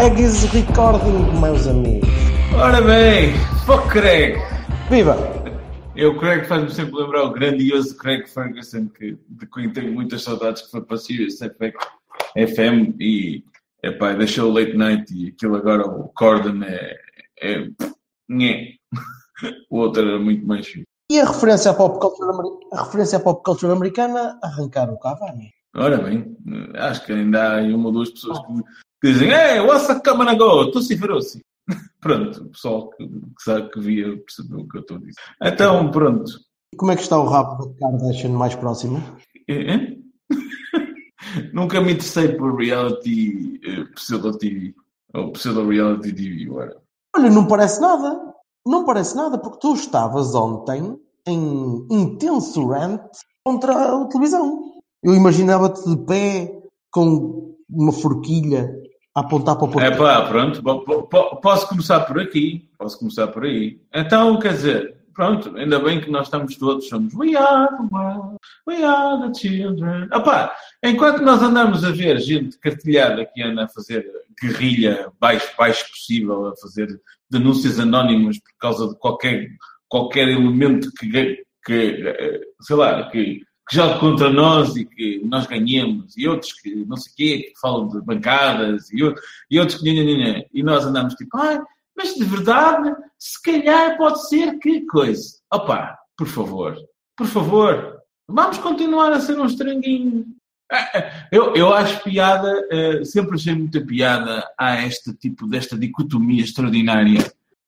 Bregues recording, meus amigos. Ora bem, fuck Craig. Viva! Eu, Craig, faz-me sempre lembrar o grandioso Craig Ferguson, que, de quem tenho muitas saudades, que foi para Sirius FM e epá, deixou o late night e aquilo agora, o Corden é. é o outro era muito mais fixe. E a referência à pop culture, a referência à pop culture americana, arrancar o Cavani. Ora bem, acho que ainda há uma ou duas pessoas que, que dizem Ei, what's a coming go? Tu se feroci. Pronto, o pessoal que, que sabe que via percebeu o que eu estou a dizer. Então, pronto. E como é que está o rabo da Kardashian mais próxima? Eh, Nunca me interessei por reality eh, pseudo-TV. Ou pseudo-reality TV, ora. Olha, não parece nada. Não parece nada, porque tu estavas ontem em intenso rant contra a televisão. Eu imaginava-te de pé, com uma forquilha apontar para o É portão. pá, pronto, po- po- po- posso começar por aqui. Posso começar por aí. Então, quer dizer, pronto, ainda bem que nós estamos todos, somos We are the world, we are the children. Opá, enquanto nós andamos a ver gente cartilhada que anda a fazer guerrilha baixo, baixo possível, a fazer denúncias anónimas por causa de qualquer, qualquer elemento que, que, eh, sei lá, que, que joga contra nós e que nós ganhemos, e outros que não sei o quê, que falam de bancadas, e, outros- e outros que. E nós andamos tipo, ai, mas de verdade, se calhar pode ser que coisa. Opa, por favor, por favor, vamos continuar a ser um estranguinho. Ah, ah, Eu, eu acho piada, eh, sempre achei muita piada a este tipo, desta dicotomia extraordinária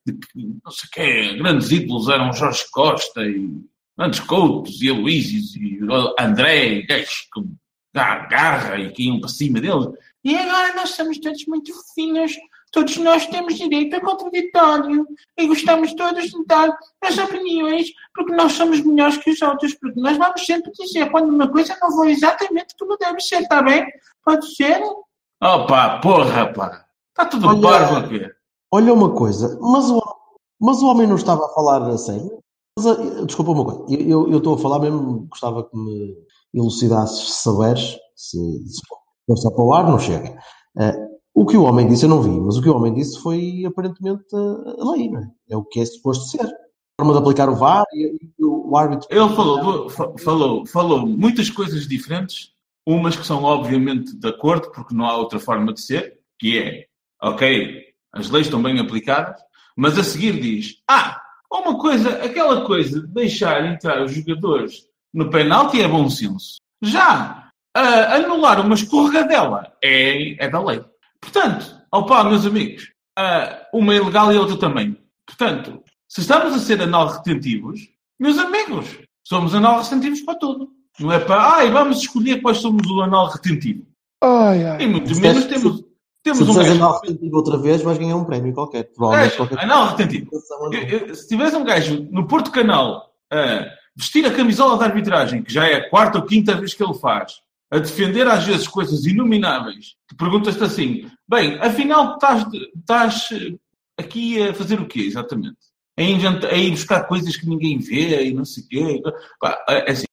de que, não sei o quê, grandes ídolos eram Jorge Costa e grandes Coutos e Aloísios e André e gajos com gar- garra e que iam para cima deles. E agora nós somos todos muito fofinhos, todos nós temos direito a contraditório e gostamos todos de dar as opiniões porque nós somos melhores que os outros, porque nós vamos sempre dizer quando uma coisa não foi exatamente como deve ser, está bem? Pode ser? Opa, porra, pá. Está tudo Olha- parvo aqui. Olha uma coisa, mas o, mas o homem não estava a falar a sério? Mas, eh, desculpa uma coisa, eu- eu estou a falar mesmo, gostava que me elucidasses se souberes, se, se só para o ar, não chega. Eh, o que o homem disse eu não vi, mas o que o homem disse foi aparentemente a, a lei, não é? É o que é suposto ser. A forma de aplicar o VAR e, e o, árbitro. Ele falou, falou, falou muitas coisas diferentes, umas que são obviamente de acordo, porque não há outra forma de ser, que é, ok, as leis estão bem aplicadas, mas a seguir diz, ah, uma coisa, aquela coisa de deixar entrar os jogadores no penalti é bom senso. Já ah, anular uma escorregadela é, é da lei. Portanto, opá, meus amigos, ah, uma é ilegal e a outra também. Portanto, se estamos a ser anal retentivos, meus amigos, somos anal retentivos para tudo. Não é para, ai, vamos escolher quais somos o anal retentivo. Ai, ai. E muito menos temos, temos Se um gajo. anal retentivo outra vez, vais ganhar um prémio qualquer. Gajo, qualquer anal retentivo. Eu- eu- se tivesse um gajo no Porto Canal a vestir a camisola da arbitragem, que já é a quarta ou quinta vez que ele faz, a defender às vezes coisas inomináveis, tu perguntas-te assim: bem, afinal estás, estás eh, aqui a fazer o quê exatamente? A, a ir buscar coisas que ninguém vê e não sei o quê. Pá, é assim,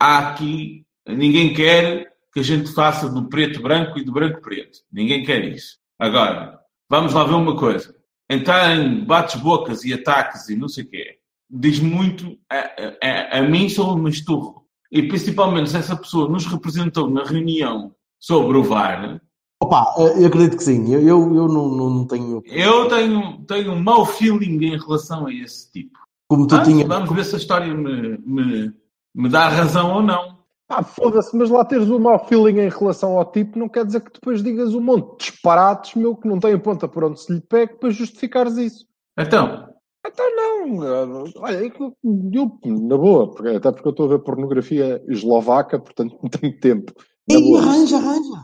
há aqui, ninguém quer que a gente faça do preto branco e do branco preto. Ninguém quer isso. Agora, vamos lá ver uma coisa. Entrar em bates-bocas e ataques e não sei o quê, diz muito a, a, a mim sou um esturro. E principalmente se essa pessoa nos representou na reunião sobre o VAR, Opa, eh, eu acredito que sim. Eu, eu, eu não, não, tenho. eu tenho, tenho um mau feeling em relação a esse tipo. Como tu Ah, tinhas. Vamos ver se a história me, me, me dá razão ou não. Ah, foda-se, mas lá teres um mau feeling em relação ao tipo não quer dizer que depois digas um monte de disparates, meu, que não tem ponta por onde se lhe pega para justificares isso. Então, Então não, olha, eu, eu, na boa, porque- até porque eu estou a ver pornografia eslovaca, portanto não tenho tempo Na E boa. arranja, arranja.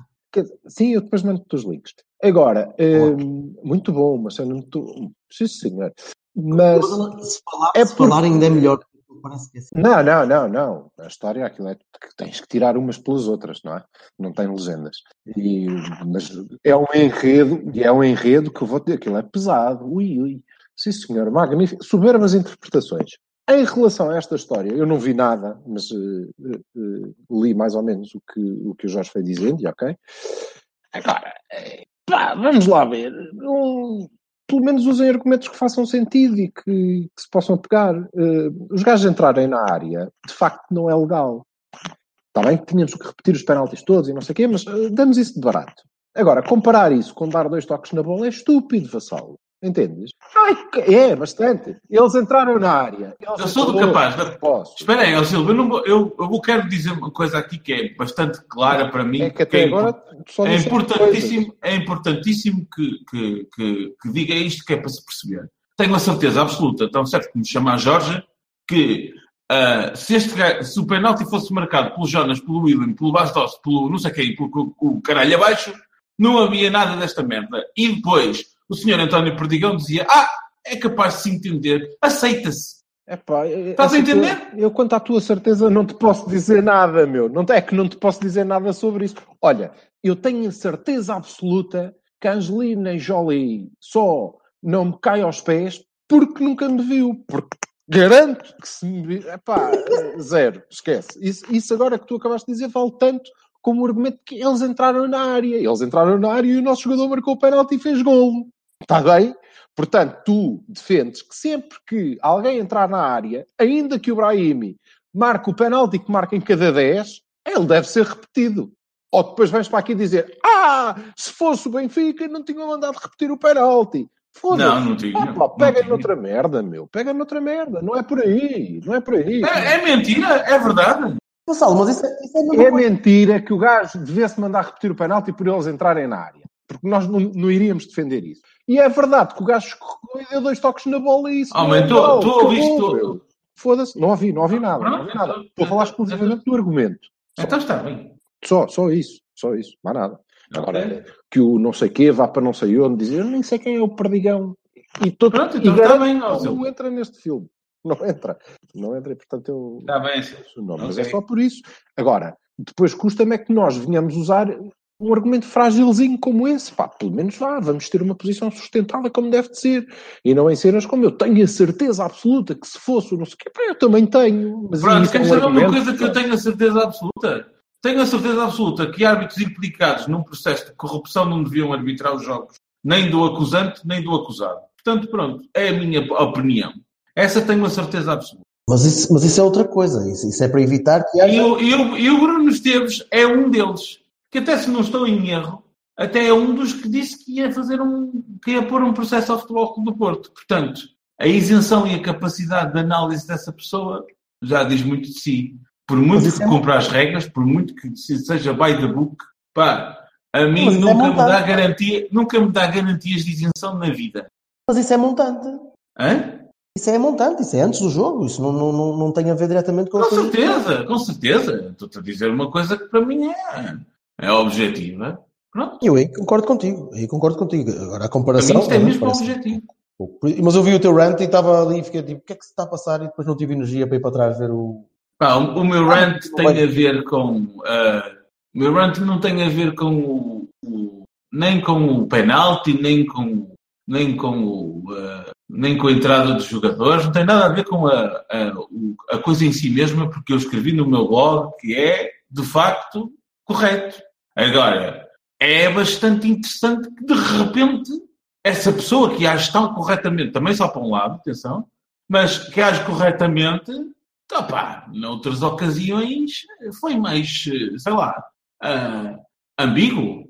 Sim, eu depois mando-te os links. Agora, hum, muito bom, mas eu não estou. Sim, senhor. Mas. Mas, se falar, É se porque- falar ainda é melhor. É assim. Não, não, não, não. A história aquilo é que tens que tirar umas pelas outras, não é? Não tem legendas. E, mas é um enredo, e é um enredo que eu vou ter, aquilo é pesado. Ui, ui. Sim, senhor, magnífico. Soberbas interpretações. Em relação a esta história, eu não vi nada, mas eh, eh, li mais ou menos o que o, que o Jorge foi dizendo, e ok? Agora, pá, vamos lá ver. Um, pelo menos usem argumentos que façam sentido e que, que se possam pegar. Eh, os gajos entrarem na área, de facto, não é legal. Está bem que tínhamos que repetir os penaltis todos e não sei o quê, mas eh, damos isso de barato. Agora, comparar isso com dar dois toques na bola é estúpido, vassalo. Entendes? Ai, que- é, bastante. Eles entraram na área. Eles Eu sou do capaz de- Posso. Espera aí, eu, não vou- eu, eu quero dizer uma coisa aqui que é bastante clara para mim. É que até é agora é disseste importantíssimo, é importantíssimo que, que, que, que diga isto que é para se perceber. Tenho a certeza absoluta, então certo que me chama a Jorge, que ah, se, este, se o penalti fosse marcado pelo Jonas, pelo William, pelo Bastos, pelo não sei quem, pelo, pelo, o caralho abaixo, não havia nada desta merda. E depois o senhor António Perdigão dizia: Ah, é capaz de se entender, aceita-se. Epá, Estás a essa entender? tua- eu, quanto à tua certeza, não te posso dizer nada, meu. Não, é que não te posso dizer nada sobre isso. Olha, eu tenho a certeza absoluta que a Angelina Jolie só não me cai aos pés porque nunca me viu. Porque garanto que se me viu. Epá, eh, zero, esquece. Isso, isso agora que tu acabaste de dizer vale tanto como o argumento que eles entraram na área. Eles entraram na área e o nosso jogador marcou o penalti e fez golo. Está bem? Portanto, tu defendes que sempre que alguém entrar na área, ainda que o Brahimi marque o penalti que marca em cada 10, ele deve ser repetido. Ou depois vens para aqui dizer: Ah, se fosse o Benfica, não tinham mandado repetir o penalti. Foda-se. Não, não tinha. Ah, não pega tinha. noutra merda, meu. Pega noutra merda. Não é por aí. Não é por aí. É, é mentira, é verdade. Vassalo, mas isso é, isso é É mentira que o gajo devesse mandar repetir o penalti por eles entrarem na área. Porque nós não, não iríamos defender isso. E é verdade que o gajo escorregou e deu dois toques na bola e isso. Oh, não mas é tu- ouviste. Foda-se. Não ouvi, não ouvi nada. Não ouvi nada. então- Estou a falar exclusivamente do argumento. Só, Então está bem. só, só isso. Só isso. Mais nada. Agora, que o não sei quê vá para não sei onde dizer eu nem sei quem é o perdigão. E, todo, Pronto, e então está garanto bem, que ó, não Silvio. entra neste filme. Não entra. Não entra e, portanto, eu Está bem, Silvio. o nome, mas é só por isso. Agora, depois custa-me é que nós venhamos usar um argumento frágilzinho como esse. Pá, pelo menos vá, vamos ter uma posição sustentada como deve de ser. E não em cenas como eu tenho a certeza absoluta que se fosse o não sei o quê, pá, eu também tenho. Mas Pronto, isso é um saber uma coisa que eu tenho a certeza absoluta? Tenho a certeza absoluta que árbitros implicados num processo de corrupção não deviam arbitrar os jogos, nem do acusante, nem do acusado. Portanto, pronto, é a minha opinião. Essa tenho a certeza absoluta. Mas isso, mas isso é outra coisa. Isso, isso é para evitar que haja. e, e o Bruno Esteves é um deles, que até se não estou em erro, até é um dos que disse que ia fazer um, que ia pôr um processo ao Futebol Clube do Porto. Portanto, a isenção e a capacidade de análise dessa pessoa já diz muito de si. Por muito que é cumpra as regras, por muito que se- seja by the book, pá, a mim Mas é nunca me montante. dá garantia, nunca me dá garantias de isenção na vida. Mas isso é montante. Hã? Isso é montante, isso é antes do jogo. Isso não, não, não, não tem a ver diretamente com a Com certeza, com certeza. Estou-te a dizer uma coisa que para mim é, é objetiva. Pronto. Eu aí concordo contigo. Aí concordo contigo. Agora a Para comparação. mim isto é realmente mesmo parece- objetivo. Mas eu vi o teu rant e estava ali e fiquei tipo, o que é que se está a passar? E depois não tive energia para ir para trás ver o. Pá, o, o meu Ah, rant não tem a ver com. ah, o meu rant não tem a ver com o, o- nem com o penalti, nem com, nem com o, ah, nem com a entrada dos jogadores, não tem nada a ver com a, a, a coisa em si mesma, porque eu escrevi no meu blog que é, de facto, correto. Agora, é bastante interessante que, de repente, essa pessoa que age tão corretamente, também só para um lado, atenção, mas que age corretamente, opá, noutras ocasiões foi mais, sei lá, ah, ambíguo,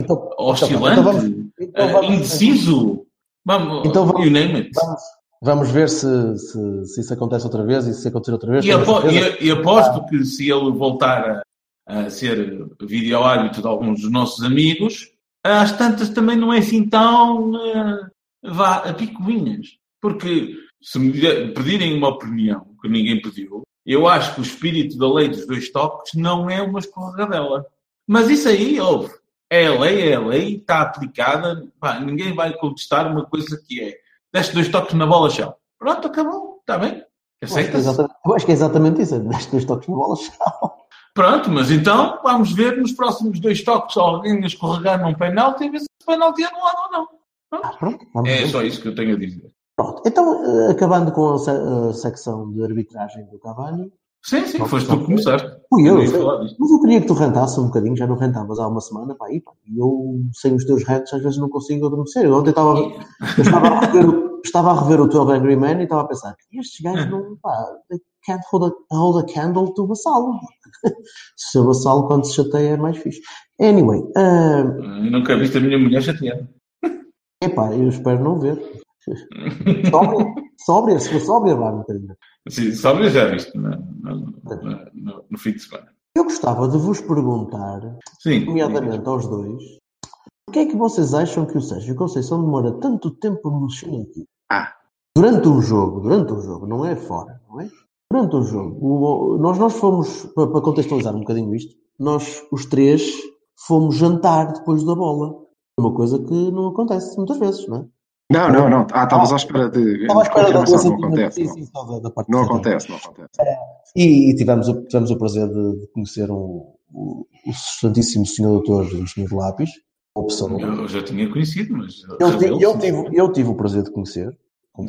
Então, oscilante, então vamos- então eh, vamos- indeciso. Vamos, Então vamos- you name it. Vamos, vamos ver se, se, se isso acontece outra vez e se acontecer outra vez. E, apo- e- e aposto que se ele voltar a, a ser vídeo-árbitro de alguns dos nossos amigos, às tantas também não é assim tão eh, vá a picuinhas. Porque se me pedirem uma opinião que ninguém pediu, Eu acho que o espírito da lei dos dois toques não é uma escorregadela. Mas isso aí, houve. É a lei, é a lei, está aplicada. Pá, ninguém vai contestar uma coisa que é. Deste dois toques na bola chão. Pronto, acabou. Está bem? Eu acho, que é exatamente, eu acho que é exatamente isso. Deste dois toques na bola, tchau. Pronto, mas então vamos ver nos próximos dois toques alguém escorregar num penalti e ver se o penalti é anulado ou não. Ah, pronto, vamos É ver. só isso que eu tenho a dizer. Pronto. Então, eh, acabando com a, a secção de arbitragem do Cavani, Sim, sim, foste tu que começaste. fui eu. Eu. Mas eu queria que tu rentasse um bocadinho, já não rentavas há uma semana, pá, e, pá, eu, sem os teus rentes, às vezes não consigo adormecer. Eu ontem estava, eu estava, a rever, o- estava a rever o 12 Angry Men e estava a pensar, estes gajos não, pá, can't hold a, hold a candle to Vassalo. se o Vassalo, quando se chateia, é mais fixe. Anyway, Eu nunca viste a minha mulher chateada. epá, eu espero não ver. Sóbria, sóbria, se for sóbria, vai um bocadinho. Sim, só eu já viste no, no, no- no- no fim de semana. Eu gostava de vos perguntar, Sim. nomeadamente aos dois, porquê é que vocês acham que o Sérgio Conceição demora tanto tempo no Xinhaqui? Ah. Durante um jogo, durante um jogo, não é fora, não é? Durante um jogo. O- nós, nós fomos, para, contextualizar um bocadinho isto, nós, os três, fomos jantar depois da bola. É Uma coisa que não acontece muitas vezes, não é? Não, não, não. Ah, estavas à espera de. Estava à espera da do Não acontece. sim, Não, sim, da, da parte não acontece, não acontece. E, e tivemos, o, tivemos o prazer de, de conhecer um, o, o substantíssimo senhor doutor Engenheiro Lápis, uma pessoa. Eu já tinha conhecido, mas. Eu, eu, tive, eu tive o prazer de conhecer,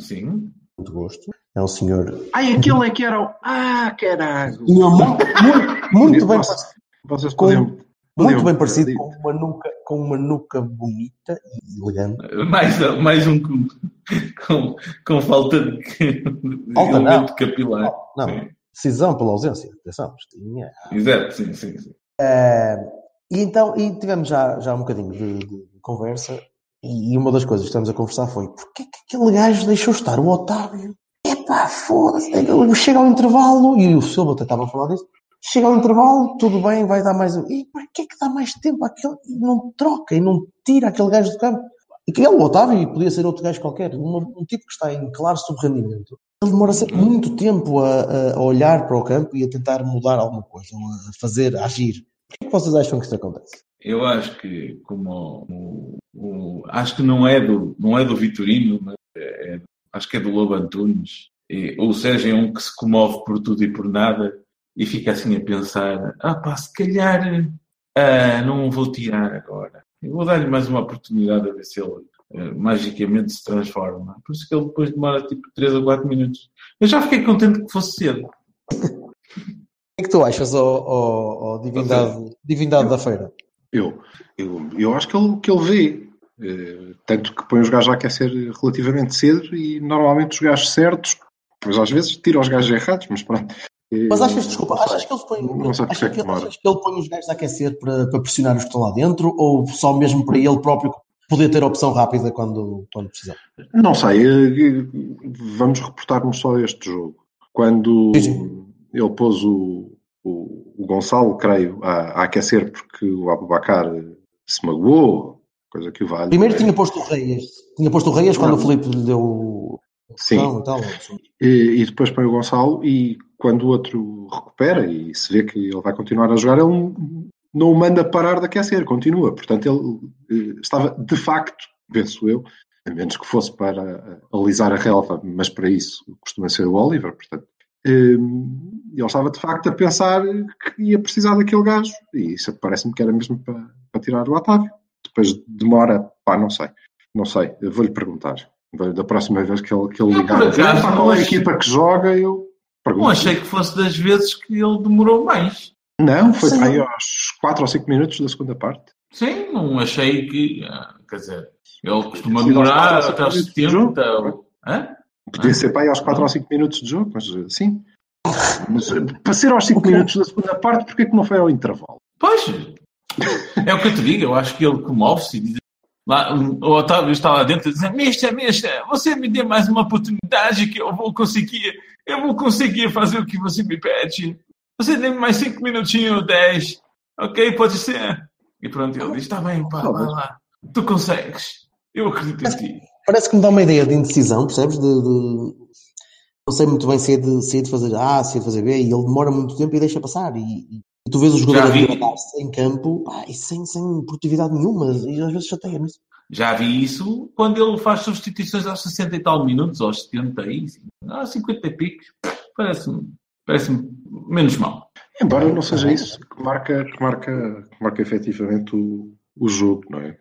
Sim. Muito gosto. É um senhor Ai, aquele é que era o. Ah, caralho! senhor muito, muito, muito bem, Vocês- Vocês Com- podiam. muito podiam- bem parecido, com uma, nuca, com uma nuca bonita e elegante. Mais, mais um com, com, com falta de, de Falta, elemento capilar. Não, Sim. decisão pela ausência. Atenção, tinha. Exato, sim, sim, sim. E então, e tivemos já, já um bocadinho de, de- de conversa, e, uma das coisas que estamos a conversar foi porquê que aquele gajo deixou estar o Otávio? Epá, foda-se, chega ao intervalo, e o Silva até estava a falar disso, chega ao intervalo, tudo bem, vai dar mais... E porquê que dá mais tempo àquele, não troca, e não tira aquele gajo do campo? E que ele, o Otávio, e podia ser outro gajo qualquer, um, um tipo que está em claro subrendimento, ele demora sempre muito tempo a, a- olhar para o campo e a tentar mudar alguma coisa, a fazer, a agir. Porquê que vocês acham que isto acontece? Eu acho que como o, o- acho que não é do não é do Vitorino, mas é- é- acho que é do Lobo Antunes. E, o Sérgio é um que se comove por tudo e por nada e fica assim a pensar: ah pá, se calhar ah, não vou tirar agora. Eu vou dar-lhe mais uma oportunidade a ver se ele ah, magicamente se transforma. Por isso que ele depois demora tipo 3 ou 4 minutos. Eu já fiquei contente que fosse cedo. O que é que tu achas, ó, ó- ó divindade, divindade da feira? Eu, eu, eu acho que ele, que ele vê. eh, tanto que põe os gajos a aquecer relativamente cedo e normalmente os gajos certos, pois às vezes tira os gajos errados, mas pronto. Eh, Mas achas, desculpa, achas que ele põe, Não porque achas é que achas que ele põe os gajos a aquecer para, para pressionar os que estão lá dentro ou só mesmo para ele próprio poder ter opção rápida quando, quando precisar? Não sei, eh, vamos reportar-nos só a este jogo. Quando Sim, sim. ele pôs o, o, o Gonçalo, creio, a, a aquecer porque o Abubacar se magoou, coisa que o vale. Primeiro tinha posto o Reis, tinha posto o Reis quando o Filipe lhe deu Sim. e tal. E, e depois põe o Gonçalo e quando o outro recupera e se vê que ele vai continuar a jogar, ele não o manda parar de aquecer, continua. Portanto, ele eh, estava de facto, penso eu, a menos que fosse para eh, alisar a relva, mas para isso costuma ser o Oliver, portanto. Eh, Ele estava de facto a pensar que ia precisar daquele gajo e isso parece-me que era mesmo para, para tirar o Otávio. Depois demora, pá, não sei, não sei, eu vou-lhe perguntar. Da próxima vez que ele, que ele ligar, acaso, "Pá, qual é a equipa que joga, eu pergunto. Não achei que fosse das vezes que ele demorou mais. Não, foi aí aos 4 ou 5 minutos da segunda parte. Sim, não achei que. ah, Quer dizer, ele costuma demorar até aos 40 minutos de 70. jogo. ou- Hã? Podia ser para aí aos 4 ou 5 minutos de jogo, mas eh, sim. Mas, eh, para ser aos 5 minutos da segunda parte, porquê que não foi ao intervalo? Pois, é o que eu te digo. Eu acho que ele comove-se e diz. Lá, o Otávio está lá dentro a dizer: Mister, mister, você me dê mais uma oportunidade que eu vou conseguir. Eu vou conseguir fazer o que você me pede. Você dê mais cinco minutinhos, 10. Ok, pode ser. E pronto, ele diz: Está bem, pá, vai lá. Tu consegues. Eu acredito em ti. Parece que me dá uma ideia de indecisão, percebes? De, de- não sei muito bem se é de, se é de fazer A, se é de fazer B, e ele demora muito tempo e deixa passar. E, e- tu vês o jogador Já a degradar-se em campo pá, e sem, sem produtividade nenhuma, e às vezes chateia-me isso. Já vi isso quando ele faz substituições aos 60 e tal minutos, aos 70 e aos 50 e picos. Parece-me parece menos mal. Embora não seja isso que marca, que marca, que marca efetivamente o, o jogo, não é?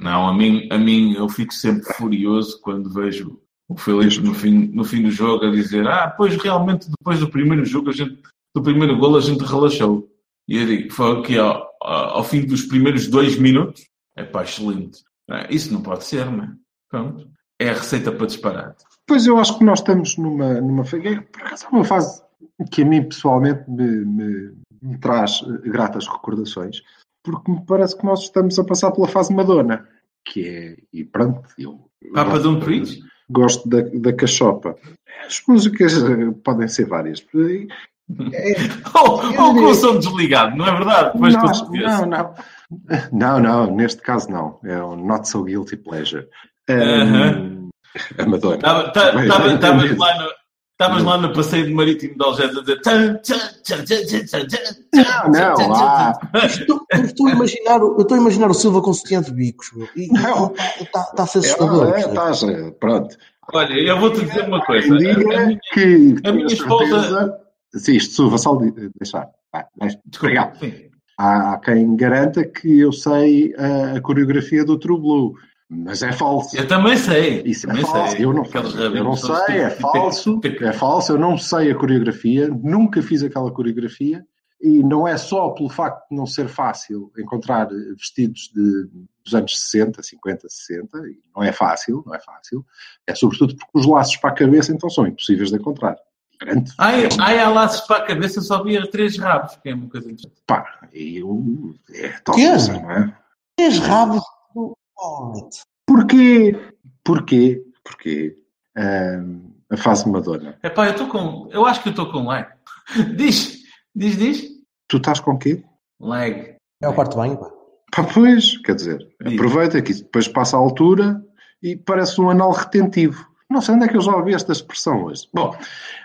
Não, a mim, a mim eu fico sempre furioso quando vejo o Felipe no fim, no fim do jogo a dizer ah, pois realmente depois do primeiro jogo, a gente, do primeiro gol a gente relaxou. E eu digo, foi que ao, ao fim dos primeiros dois minutos, é pá, excelente. Isso não pode ser, não é? Pronto. É a receita para disparar. Pois eu acho que nós estamos numa, numa fase, por acaso é uma fase que a mim pessoalmente me, me- me traz eh, gratas recordações, porque me parece que nós estamos a passar pela fase Madonna, que é, e pronto, eu Papa Don't Preach? gosto da, da cachopa. As músicas eh, podem ser várias. É, Ou, ou com o som desligado, não é verdade? Depois não, não, não. Não, não, neste caso não. É um Not So Guilty Pleasure. Um, Aham. A Madonna. Bem, lá no. Estavas lá no passeio de marítimo de Algés a dizer. "Tchan, tchan, tchan, tchan, tchan, tchan, tchan, Não, não, ah, estou, a imaginar, o- eu estou a imaginar o Silva com sutiã de bicos, meu, e está a ser assustador. é, eh, pronto. Olha, eu vou-te dizer uma coisa. Quem A- diga minha- que a minha esposa- Sim, isto suva só de deixar. Obrigado. Há, há quem garanta que eu sei a, a coreografia do True Blue, mas é falso. Eu também sei. Isso é também falso. sei. Eu não, eu não sei, é falso. É falso, eu não sei a coreografia, nunca fiz aquela coreografia. E não é só pelo facto de não ser fácil encontrar vestidos de, dos anos 60, 50, 60, e não é fácil, não é fácil. É sobretudo porque os laços para a cabeça então são impossíveis de encontrar. Garanto. Ai, ai, há laços para a cabeça, só via três rabos, que é uma coisa interessante. Pá, e eu, é tal Quê? coisa, não é? Três rabos Fortnite. Porquê? Porquê? Porquê? Ahm, a fase Madonna. Epá, eu estou com. Eu acho que eu estou com lag. Diz, diz, diz. Tu estás com quê? Lag. É o quarto banho, pá. Pá, pois, quer dizer, Diz. aproveita que depois passa a altura e parece um anal retentivo. Não sei onde é que eu já ouvi esta expressão hoje. Bom,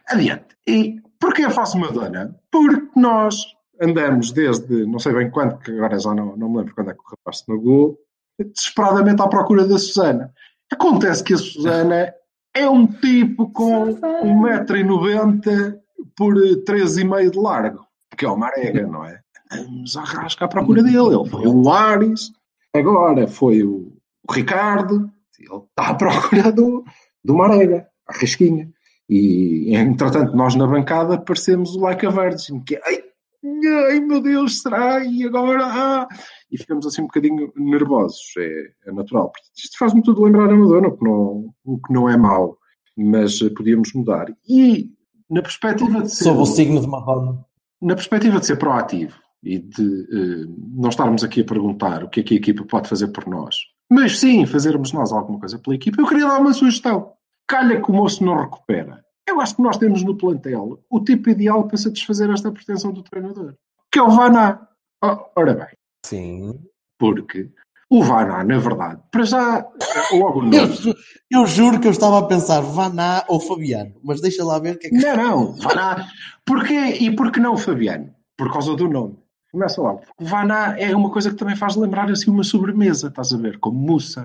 adiante. E porquê a fase Madonna? Porque nós andamos desde, não sei bem quando, que agora já não, não me lembro quando é que o rapaz se magoou, desesperadamente à procura da Susana. Acontece que a Susana é um tipo com 1,90m por 3,5m de largo, que é o Marega, não é? Andamos à rasca à procura dele. Ele foi o Ares, agora foi o, Ricardo, ele está à procura do, do Marega, a rasquinha. E, entretanto, nós na bancada parecemos o Like a Virgin, que é, ai, meu Deus, será? E agora? Ah! E ficamos assim um bocadinho nervosos, é, é natural. Isto faz-me tudo lembrar a Madonna, o que não, o que não é mau, mas eh, podíamos mudar. E na perspectiva de ser, Sob o signo de Madonna. na perspectiva de ser proativo e de eh, não estarmos aqui a perguntar o que é que a equipa pode fazer por nós, mas sim fazermos nós alguma coisa pela equipa, eu queria dar uma sugestão. Calha que o moço não recupera. Eu acho que nós temos no plantel o tipo ideal para satisfazer esta pretensão do treinador, que é o Vaná. Oh, ora bem, Sim. porque o Vaná, na verdade, para já, logo o Eu, ju- eu juro que eu estava a pensar Vaná ou Fabiano, mas deixa lá ver o que é que. Não, não, Vaná. Porquê? E por que não o Fabiano? Por causa do nome. Começa logo. O Vaná é uma coisa que também faz lembrar assim uma sobremesa, estás a ver? Como mousse.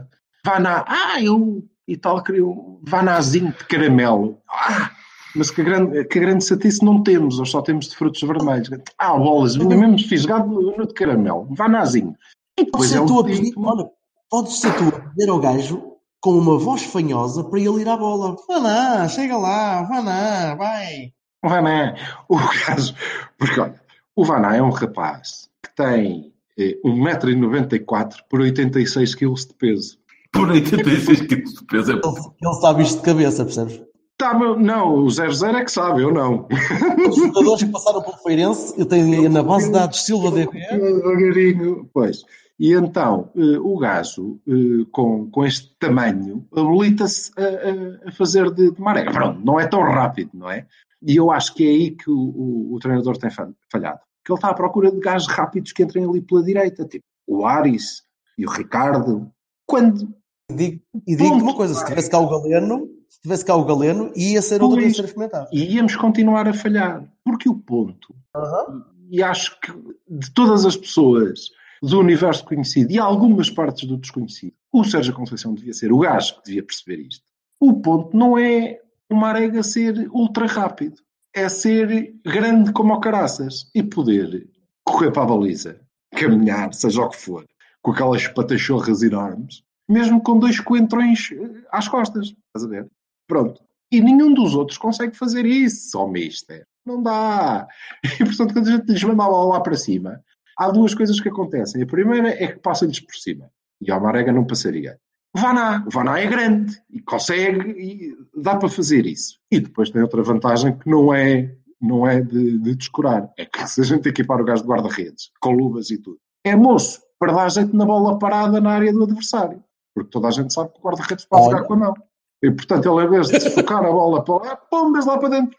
Vaná, ah, eu e tal queria um vanázinho de caramelo. Ah, mas que grande, que grande satice não temos, ou só temos de frutos vermelhos. Ah, bolas, mesmo fisgado no de caramelo. Vanázinho. E Pode depois é tu um a pedir, tipo... olha, pode ser tu a pedir ao gajo com uma voz fanhosa para ele ir à bola. Vaná, chega lá, Vaná, vai. Vaná, o caso, porque olha, o Vaná é um rapaz que tem eh, 1,94m por 86 kg de peso. Por 86 quilos de peso. é Ele, ele sabe isto de cabeça, percebes? Tá, meu- não, o 00 é que sabe, eu não. Os jogadores que passaram pelo Feirense, eu tenho na base de dados Silva DB. Devagarinho, pois. E então, eh, o gajo, eh, com, com este tamanho, habilita-se a, a- a fazer de, de maré. Pronto, não é tão rápido, não é? E eu acho que é aí que o, o- o treinador tem fa- falhado. Que ele está à procura de gajos rápidos que entrem ali pela direita, tipo o Aris e o Ricardo. Quando digo- e digo-te uma coisa: se tivesse cá o Galeno, se tivesse cá o Galeno, ia ser outra Pois. vez a ser experimentado. E íamos continuar a falhar. Porque o ponto, e acho que de todas as pessoas do universo conhecido e algumas partes do desconhecido, o Sérgio Conceição devia ser o gajo que devia perceber isto. O ponto não é o Marega ser ultra rápido, é ser grande como o caraças e poder correr para a baliza, caminhar, seja o que for, com aquelas patachorras enormes, mesmo com dois coentrões eh, às costas. Estás a ver? Pronto. E nenhum dos outros consegue fazer isso, ó mister. Não dá. E, portanto, quando a gente lhes manda a bola lá para cima, há duas coisas que acontecem. A primeira é que passa-lhes por cima. E ao Marega não passaria. Vaná. Vaná é grande e consegue e dá para fazer isso. E depois tem outra vantagem que não é, não é de, de descurar. É que se a gente equipar o gajo de guarda-redes, com luvas e tudo, é moço para dar jeito na bola parada na área do adversário. Porque toda a gente sabe que o guarda-redes pode Olha. jogar com a mão. E, portanto, ele, em vez de focar a bola para lá, pombas lá para dentro.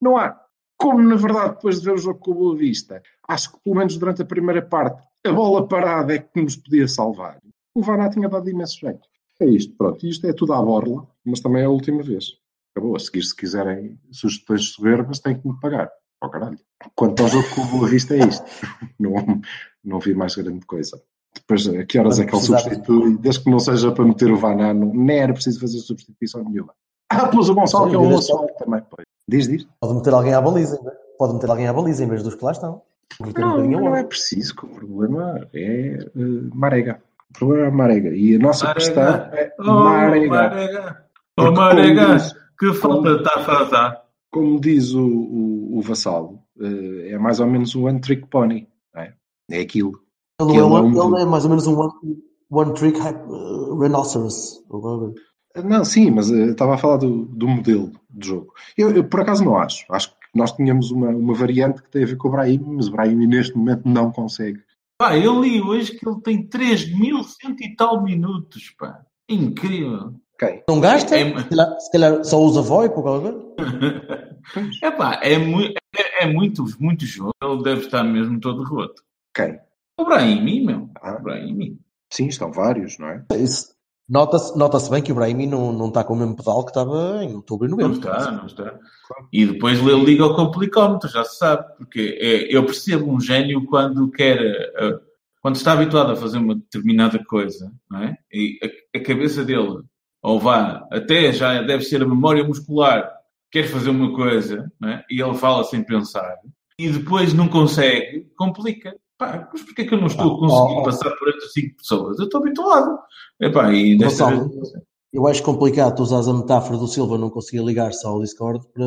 Não há. Como, na verdade, depois de ver o jogo com o Boa Vista, acho que, pelo menos durante a primeira parte, a bola parada é que nos podia salvar. O Vaná tinha dado imenso jeito. É isto, pronto. Isto é tudo à borla, mas também é a última vez. Acabou. A seguir, se quiserem sugestões soberbas, têm que me pagar. Oh, caralho. Quanto ao jogo com o Boa Vista, é isto. Não, não vi mais grande coisa. Depois, a que horas é que ele substitui? Desde que não seja para meter o Vaná, não, nem era preciso fazer substituição nenhuma. Ah, pôs o Gonçalo, que é um moço também. Pois. Diz, diz. Pode meter alguém à baliza, não pode meter alguém à baliza em vez dos que lá estão. Meter um Não, não é preciso, que o problema é eh, Marega. O problema é Marega. E a nossa Marega. questão é Oh, Marega. Marega. Oh, Marega. como diz- Que falta está a fazer? Como diz o, o, o Vassalo, eh, é mais ou menos um one trick pony. não É, é aquilo. Ele, é, é uma- um- ele é mais ou menos um one, one trick uh, rhinoceros. Não, sim, mas eh, estava a falar do, do modelo de jogo. Eu, eu, por acaso não acho. Acho que nós tínhamos uma, uma variante que tem a ver com o Brahim, mas o Brahim neste momento não consegue. Pá, eu li hoje que ele tem 3.100 e tal minutos, pá. Incrível. Quem? Não gasta? É- Se, calhar, se calhar só usa VoIP ou qualquer coisa. É pá, é, mui- é, é muito, muito jogo. Ele deve estar mesmo todo roto. Quem? O Brahimi, meu. Ah. O Brahimi. Sim, estão vários, não é? Isso- Nota-se nota bem que o Brahimi não, não está com o mesmo pedal que estava em outubro e Não novembro. está, não está. E depois ele liga ao complicómetro, já se sabe. Porque é, eu percebo um gênio quando quer. eh, quando está habituado a fazer uma determinada coisa, não é? E a, a cabeça dele, ou vá, até já deve ser a memória muscular, quer fazer uma coisa, não é? E ele fala sem pensar. E depois não consegue, complica. Pá, mas porquê que eu não estou a conseguir Oh, oh. passar por estas cinco pessoas? Eu estou habituado. Epá, e desta vez... Eu acho complicado tu usares a metáfora do Silva não conseguir ligar-se ao Discord para,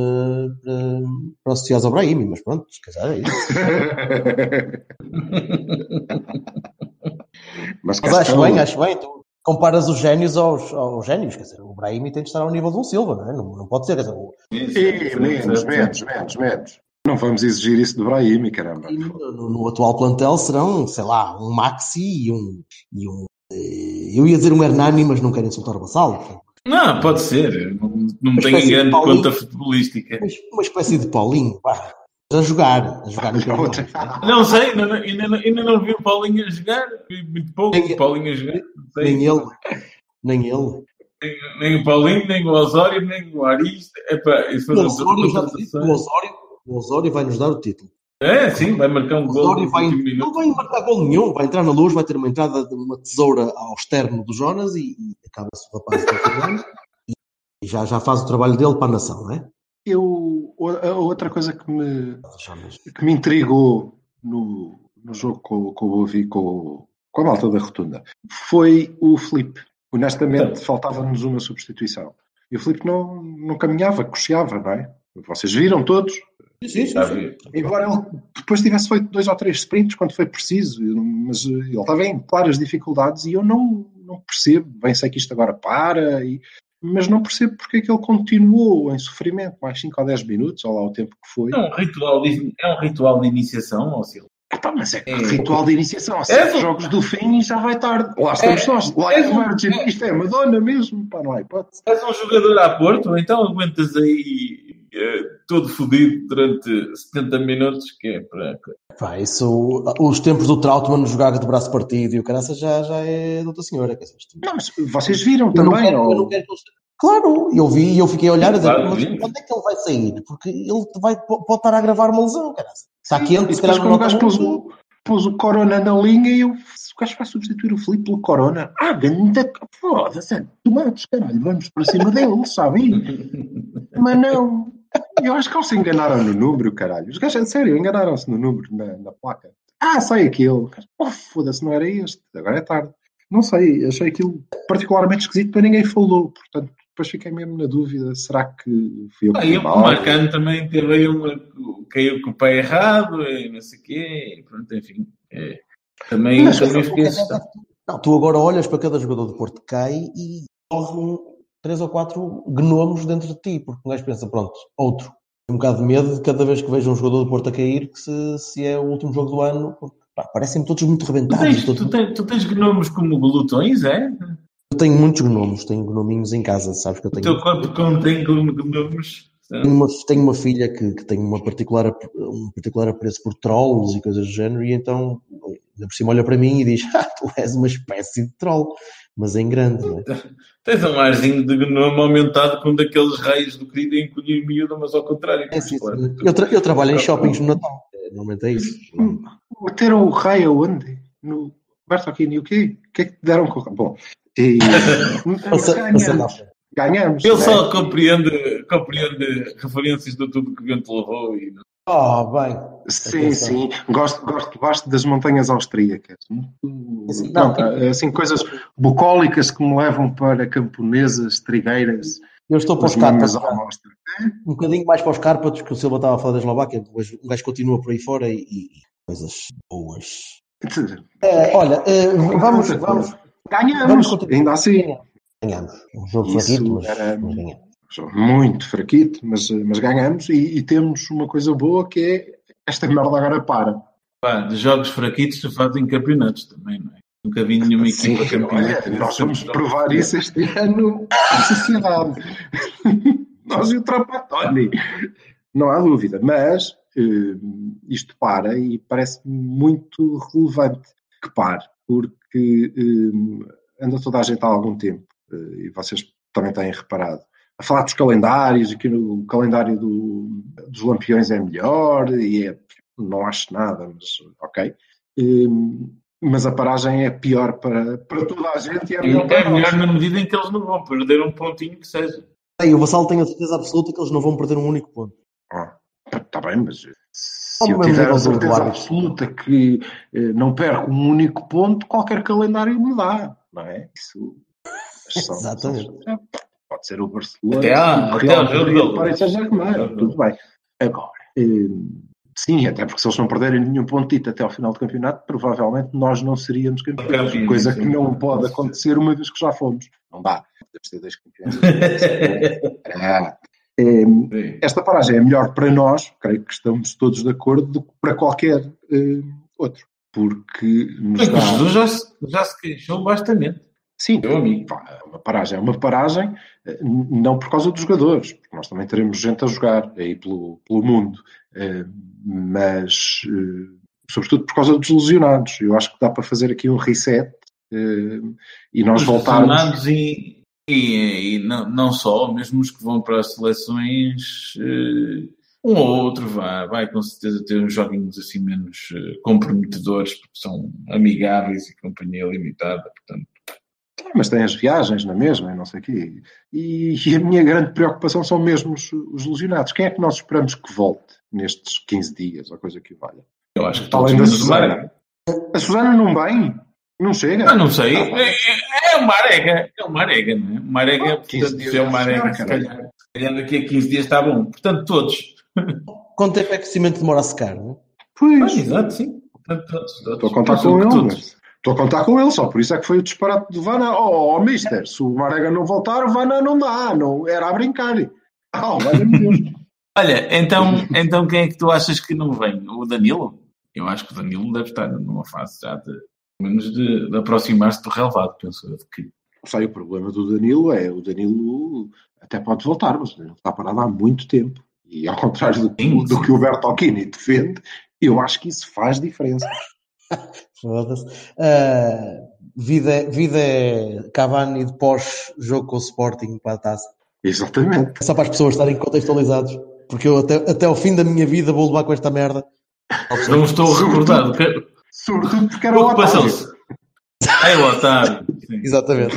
para, para associares ao Brahimi, mas pronto, se calhar é isso. mas Mas acho bem, acho bem. Tu comparas os génios aos, aos génios, quer dizer, o Brahimi tem de estar ao nível de um Silva, não é? Não, não pode ser, quer dizer, o Ih, menos, menos, menos, menos. Não vamos exigir isso do Brahimi, caramba. No, no atual plantel serão, sei lá, um Maxi e um. E um eh, eu ia dizer um Hernani, mas não quero insultar o Vassalo. Não, pode ser. Não, não Uma tenho de grande Paulinho. conta futebolística. Mas uma espécie de Paulinho, pá, a jogar, a jogar no campo. Não sei, ainda não, ainda, não, ainda não vi o Paulinho a jogar. Vi muito pouco Nem- o Paulinho a jogar. Não sei. Nem ele, nem ele. Nem, nem o Paulinho, nem o Osório, nem o Arista. Epá, isso O foram Osório, já o Osório, o Osório vai nos dar o título. É, sim, vai marcar um gol Osório vai, não vai marcar gol nenhum, vai entrar na luz, vai ter uma entrada de uma tesoura ao externo do Jonas e, e acaba-se o rapaz Fernando e, e já, já faz o trabalho dele para a nação, não é? Eu, a outra coisa que me, que me intrigou no, no jogo com, com o Bovi, com, com a malta da rotunda, foi o Felipe. Honestamente, faltava-nos uma substituição. E o Felipe não, não caminhava, cocheava, não é? Vocês viram todos? Sim, sim, a sim. Embora ele depois tivesse feito dois ou três sprints quando foi preciso, mas eh, ele estava em claras dificuldades e eu não, não percebo. Bem, sei que isto agora para, e- mas não percebo porque é que ele continuou em sofrimento mais 5 ou 10 minutos, ou lá o tempo que foi. É um ritual de, é um ritual de iniciação, ó Silvio. Epá, mas é que É. ritual de iniciação, É, sete pô. jogos do fim e já vai tarde. Lá estamos É, nós, lá é, é, Virgin, isto é Madonna mesmo, pá, não há hipótese. És um jogador à Porto, então aguentas aí todo fodido durante 70 minutos, que é para. Pá, isso, os tempos do Trautmann jogar de braço partido e o caraça já, já é de outra senhora. Quer dizer, isto- Não, mas vocês viram eu, não também, quero, eu, ou- não quero que eles, Claro, eu vi e eu fiquei a olhar a dizer, Claro, mas quando é que ele vai sair? Porque ele vai, pode estar a gravar uma lesão, cara. Está quente, E se calhar não gajo pôs o, pôs o Corona na linha e eu, o gajo vai substituir o Filipe pelo Corona. Ah, ganda, foda-se, tomates, caralho, vamos para cima dele, sabem? Mas não. Eu acho que eles se enganaram no número, caralho. Os gajos, sério, enganaram-se no número, na, na placa. Ah, sai aquele. Oh, foda-se, não era este. Agora é tarde. Não sei, achei aquilo particularmente esquisito, para ninguém falou. Portanto, depois fiquei mesmo na dúvida. Será que fui eu que Ah, e o mal? Marcano também teve aí uma. caiu com o pé errado e não sei o quê. E pronto, enfim. é. Também, Mas, também fiquei que é assustado. Não, tu agora olhas para cada jogador de Porto que cai e correm três ou quatro gnomos dentro de ti, porque um gajo pensa, pronto, outro. Tem um bocado de medo de cada vez que vejo um jogador de Porto a cair, que se, se é o último jogo do ano, porque, pá, parecem todos muito Tu rebentados. tens, todos tu, tens, tu tens gnomos como glutões, é? Eu tenho muitos gnomos, tenho gnominhos em casa, sabes que eu O tenho. teu corpo contém gnomos. Tenho uma, tenho uma filha que, que tem uma particular, um particular apreço por trolls e coisas do género, e então, ainda por cima, olha para mim e diz: Ah, tu és uma espécie de troll, mas em grande, não é? Tens um arzinho de gnome aumentado com um daqueles raios do querido encolher miúdo, mas ao contrário. É, sim, claro. Eu, tra- eu trabalho em shoppings no Natal, É, normalmente é isso. Meteram o raio aonde? No Berto aqui no UK? O que é que te deram com o raio? Bom, e, ganhamos. ganhamos. Ele né? só compreende, compreende referências do tudo que o vento levou e Ah, bem. Sim, sim. Gosto, gosto basto das montanhas austríacas. Muito- Sim, Pronto, não. assim, coisas bucólicas que me levam para camponesas, trigueiras, Eu estou para os Cárpatos, um bocadinho mais para os Cárpatos, que o Silva estava a falar da Eslováquia, depois o gajo continua por aí fora e, e coisas boas. É, olha, é, vamos, vamos, Ganhamos, vamos ainda assim. Ganhamos. Um jogo Isso fraquito, mas, mas ganhamos. Muito fraquito, mas, mas ganhamos e, e temos uma coisa boa que é esta merda agora para. pá, de jogos fraquitos se fazem campeonatos também, não é? Nunca vi nenhuma Sim, equipa campeã. nós vamos provar isso este ano à sociedade. nós e o Trapatoni. Não há dúvida, mas eh, isto para e parece muito relevante que pare, porque eh, anda toda a gente há algum tempo, eh, e vocês também têm reparado, a falar dos calendários, e que o calendário do- dos lampiões é melhor, e é, não acho nada, mas ok. Eh, mas a paragem é pior para, para toda a gente e é melhor É melhor na medida em que eles não vão perder um pontinho que seja. E o Vassal tem a certeza absoluta que eles não vão perder um único ponto. Está bem, mas se Ao eu tiver a certeza absoluta que eh, não perco um único ponto, qualquer calendário me dá, não é? Isso são- Exatamente. são- pode ser o Barcelona, Até há- o até Real jogo Madrid, o Paris Saint-Germain, tudo bem. Agora, eh, sim, até porque se eles não perderem nenhum pontito até ao final do campeonato, provavelmente nós não seríamos campeões, coisa sim. que não pode acontecer uma vez que já fomos. Não dá. Deve ser dois campeões. Ah, Sim. esta paragem é melhor para nós, creio que estamos todos de acordo, do que para qualquer eh, outro. Porque nos dá. Jesus já se, já se queixou bastante. Sim, Meu amigo. pá, uma paragem é uma paragem, eh, não por causa dos jogadores, porque nós também teremos gente a jogar aí pelo, pelo mundo, eh, mas eh, sobretudo por causa dos lesionados. Eu acho que dá para fazer aqui um reset e nós Os voltarmos. lesionados E, e, e não, não só, mesmo os que vão para as seleções, um ou outro vai, vai com certeza ter uns joguinhos assim menos comprometedores, porque são amigáveis e companhia limitada, portanto. Mas tem as viagens na mesma e não sei o quê. E, e a minha grande preocupação são mesmo os, os lesionados. Quem é que nós esperamos que volte nestes 15 dias, ou coisa que valha? Eu acho que Além todos da Susana. A Susana não vem? Não chega? Ah, não sei. É, é, é uma arega. É uma arega, não é? Uma arega, Ah, 15 portanto, dias se é uma já arega, se calhar, se calhar daqui a 15 dias está bom. Portanto, todos. Quanto tempo é que o cimento demora a secar? Não? é? Ah, Pois, exato, sim. Portanto, todos, todos. estou a contar com ele. todos. Estou a contar com ele, só por isso é que foi o disparate do Vana. Oh, oh mister, se o Marega não voltar, o Vana não dá, não, era a brincar. Oh. Olha, então, então quem é que tu achas que não vem? O Danilo? Eu acho que o Danilo deve estar numa fase já de, pelo menos de, de aproximar-se do relevado, penso eu. Que, Sei, o problema do Danilo é o Danilo até pode voltar, mas o Danilo está parado há muito tempo. E ao contrário do, do que o Bertolini defende, eu acho que isso faz diferença. Foda-se. Ah, vida, é- vida é Cavani de pós-jogo com o Sporting para a taça. Exatamente. Só para as pessoas estarem contextualizados. Porque eu até, até ao fim da minha vida vou levar com esta merda. Não estou recordado. Sobretudo porque era o O que Otávio. passou-se? É o. Exatamente.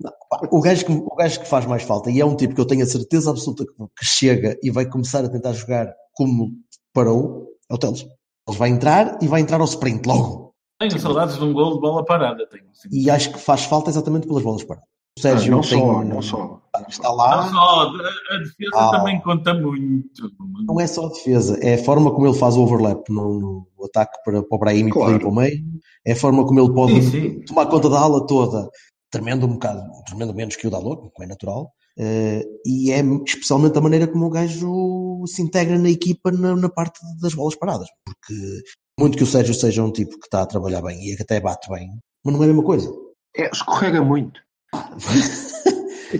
Não, O gajo, que, o gajo que faz mais falta, e é um tipo que eu tenho a certeza absoluta que, que chega e vai começar a tentar jogar como parou, é o Teles. Ele vai entrar e vai entrar ao sprint logo. Tenho saudades de um gol de bola parada. Tenho, sim. E acho que faz falta exatamente pelas bolas paradas. O Ah, Sérgio não tem, só, não só. está Não lá, só, a, defesa Ah. também conta muito. não é só a defesa, é a forma como ele faz o overlap no, no ataque para, para o Brahim e Claro. para o meio, é a forma como ele pode Sim, sim. tomar conta da ala toda, tremendo um bocado, tremendo menos que o Dalot, como é natural, eh, e é especialmente a maneira como o gajo se integra na equipa na, na parte das bolas paradas, porque muito que o Sérgio seja um tipo que está a trabalhar bem e que até bate bem, mas não é a mesma coisa. É, escorrega muito.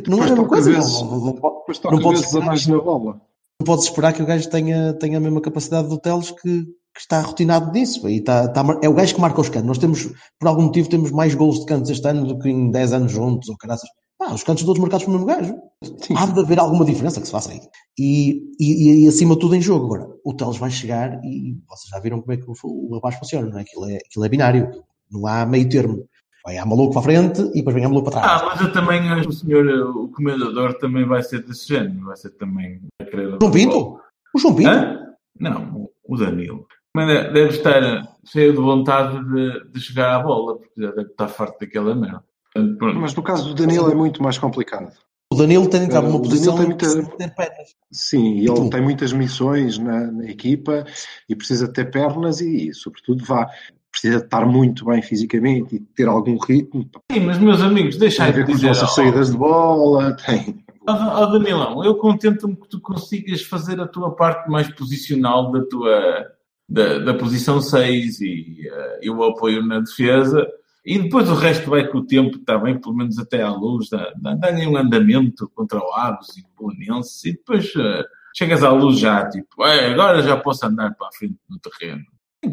Não é a mesma coisa, vezes- não, não, não, não mais na bola. não podes esperar que o gajo tenha, tenha a mesma capacidade do Teles que, que está rotinado disso. E está, está é o gajo que marca os cantos. Nós temos, por algum motivo, temos mais gols de cantos este ano do que em 10 anos juntos, ou caraças. Ah, os cantos todos marcados pelo mesmo gajo. Sim. Há de haver alguma diferença que se faça aí. E, e, e acima de tudo em jogo. Agora, o Teles vai chegar e vocês já viram como é que o, o rapaz funciona, não é? Aquilo, é? aquilo é binário. Não há meio termo. Vai há maluco para a frente e depois vem há maluco para trás. Ah, mas eu também acho que o senhor, o comendador, também vai ser desse género. Vai ser também a. João Pinto? O João Pinto? Hã? Não, o Danilo. De- deve estar cheio de vontade de, de jogar a bola, porque já deve estar farto daquela merda. Pronto. Mas no caso do Danilo é muito mais complicado. O Danilo tem Eh, numa o posição tem que muita- precisa ter pernas. Sim, tu? ele tem muitas missões na, na equipa e precisa ter pernas e, sobretudo, vá, precisa estar muito bem fisicamente e ter algum ritmo. Sim, mas meus amigos, Tem deixai a de ver com as dizer. ao- saídas de bola, tem. Ó ó, Danilão, eu contento-me que tu consigas fazer a tua parte mais posicional da tua da, da posição 6 e, eh, e o apoio na defesa. E depois o resto vai com o tempo, está bem, pelo menos até à luz, dá- dá- dá-lhe um andamento contra o Aves e o Bolonense, e depois eh, chegas à luz já, tipo, "É, agora já posso andar para a frente no terreno.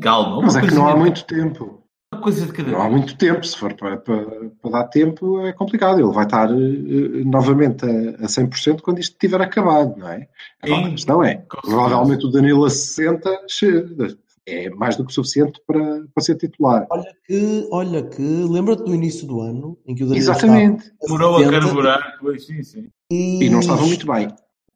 Calma, Mas é que não há coisinha- muito tempo. uma coisa de cada Não há muito tempo. Se for para, para, para dar tempo, é complicado. Ele vai estar eh, novamente a, a 100% quando isto estiver acabado, não é? A questão é, provavelmente o Danilo a 60 che- é mais do que suficiente para, para ser titular. Olha que, olha que, lembra-te do início do ano em que o Danilo Exatamente. Demorou a 70 carburar, pois sim, sim. e, E não estava muito bem.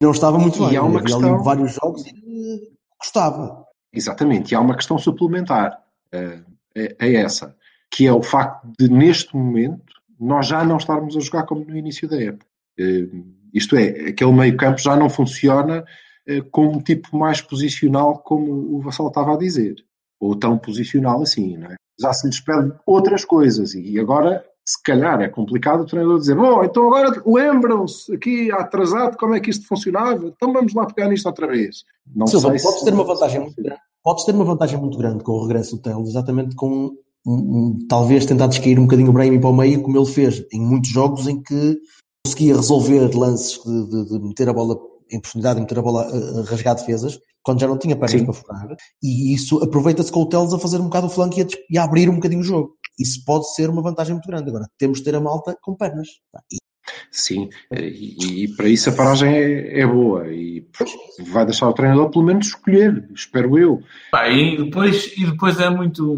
não estava muito E bem. há uma Havia questão- vários jogos e gostava. Exatamente. E há uma questão suplementar eh, é, é essa, que é o facto de, neste momento, nós já não estarmos a jogar como no início da época. Eh, isto é, aquele meio campo já não funciona eh, como um tipo mais posicional, como o Vassal estava a dizer. Ou tão posicional assim, não é? Já se lhes pede outras coisas. E agora, se calhar, é complicado o treinador dizer bom, então agora lembram-se aqui atrasado como é que isto funcionava, então vamos lá pegar nisto outra vez. Não Silva, sei podes se- ter uma vantagem muito grande. Podes ter uma vantagem muito grande com o regresso do Teles, exatamente com talvez tentar descair um bocadinho o Brahim para o meio, como ele fez em muitos jogos em que conseguia resolver lances de, de- de meter a bola em profundidade e meter a bola a, rasgar defesas, quando já não tinha pernas Sim. para furar, e isso aproveita-se com o Teles a fazer um bocado o flanco e a, e a abrir um bocadinho o jogo. Isso pode ser uma vantagem muito grande. Agora, temos de ter a malta com pernas. E Sim, e, e para isso a paragem é, é boa e vai deixar o treinador pelo menos escolher, espero eu. Pá, e, depois, e depois é muito.